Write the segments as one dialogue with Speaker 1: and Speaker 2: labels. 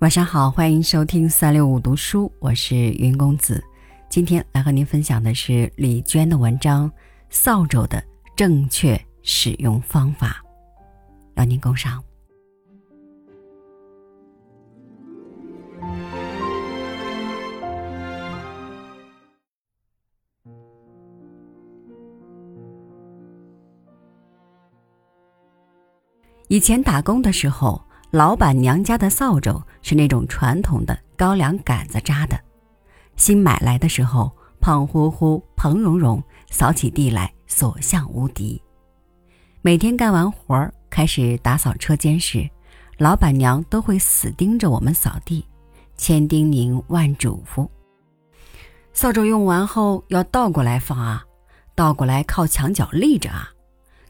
Speaker 1: 晚上好，欢迎收听三六五读书，我是云公子。今天来和您分享的是李娟的文章《扫帚的正确使用方法》，邀您共赏。以前打工的时候。老板娘家的扫帚是那种传统的高粱杆子扎的，新买来的时候胖乎乎、蓬茸茸，扫起地来所向无敌。每天干完活儿开始打扫车间时，老板娘都会死盯着我们扫地，千叮咛万嘱咐：扫帚用完后要倒过来放啊，倒过来靠墙角立着啊，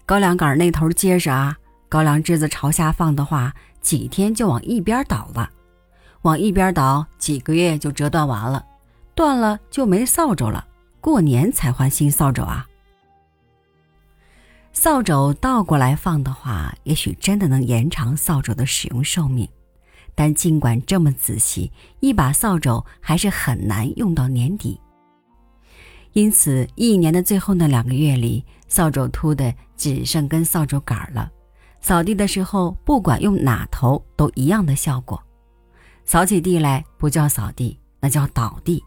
Speaker 1: 高粱杆那头接着啊，高粱枝子朝下放的话。几天就往一边倒了，往一边倒，几个月就折断完了，断了就没扫帚了，过年才换新扫帚啊。扫帚倒过来放的话，也许真的能延长扫帚的使用寿命，但尽管这么仔细，一把扫帚还是很难用到年底。因此，一年的最后那两个月里，扫帚秃的只剩根扫帚杆了。扫地的时候，不管用哪头都一样的效果。扫起地来不叫扫地，那叫倒地。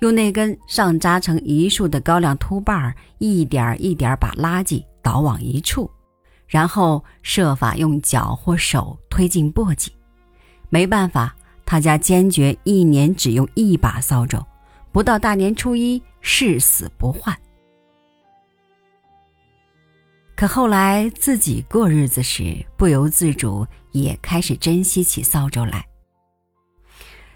Speaker 1: 用那根上扎成一束的高粱秃把儿，一点一点把垃圾倒往一处，然后设法用脚或手推进簸箕。没办法，他家坚决一年只用一把扫帚，不到大年初一誓死不换。可后来自己过日子时，不由自主也开始珍惜起扫帚来。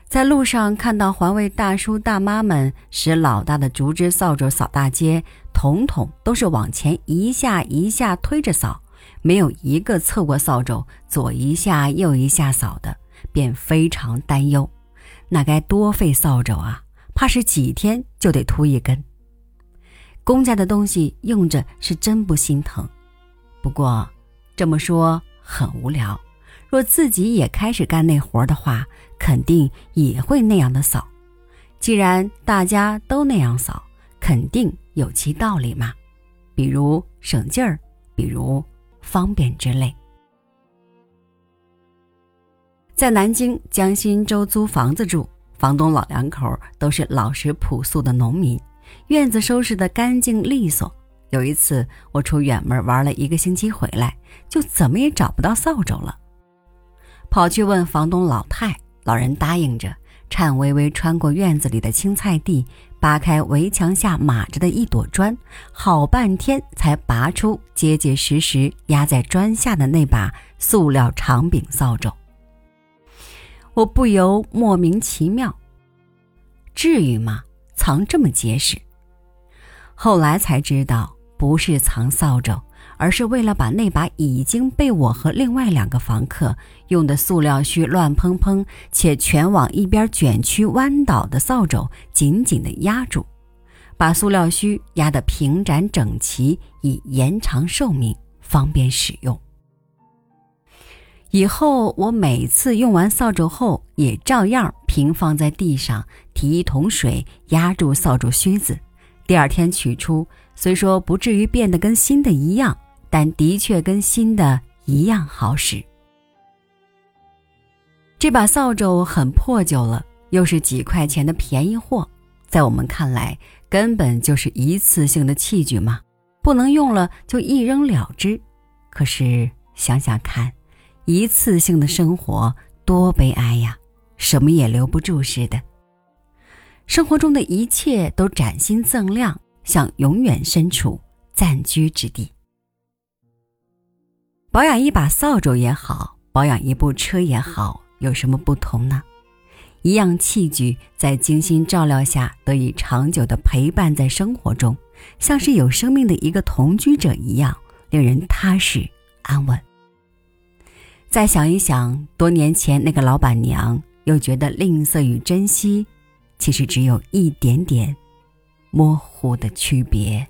Speaker 1: 在路上看到环卫大叔大妈们使老大的竹枝扫帚扫大街，统统都是往前一下一下推着扫，没有一个侧过扫帚左一下右一下扫的，便非常担忧，那该多费扫帚啊！怕是几天就得秃一根。公家的东西用着是真不心疼，不过这么说很无聊。若自己也开始干那活的话，肯定也会那样的扫。既然大家都那样扫，肯定有其道理嘛。比如省劲儿，比如方便之类。在南京江心洲租房子住，房东老两口都是老实朴素的农民。院子收拾得干净利索。有一次，我出远门玩了一个星期回来，就怎么也找不到扫帚了。跑去问房东老太，老人答应着，颤巍巍穿过院子里的青菜地，扒开围墙下码着的一朵砖，好半天才拔出结结实实压在砖下的那把塑料长柄扫帚。我不由莫名其妙，至于吗？藏这么结实，后来才知道不是藏扫帚，而是为了把那把已经被我和另外两个房客用的塑料须乱蓬蓬且全往一边卷曲弯倒的扫帚紧紧地压住，把塑料须压得平展整齐，以延长寿命，方便使用。以后我每次用完扫帚后，也照样平放在地上，提一桶水压住扫帚须子。第二天取出，虽说不至于变得跟新的一样，但的确跟新的一样好使。这把扫帚很破旧了，又是几块钱的便宜货，在我们看来，根本就是一次性的器具嘛，不能用了就一扔了之。可是想想看。一次性的生活多悲哀呀，什么也留不住似的。生活中的一切都崭新锃亮，想永远身处暂居之地。保养一把扫帚也好，保养一部车也好，有什么不同呢？一样器具在精心照料下，得以长久的陪伴在生活中，像是有生命的一个同居者一样，令人踏实安稳。再想一想，多年前那个老板娘，又觉得吝啬与珍惜，其实只有一点点模糊的区别。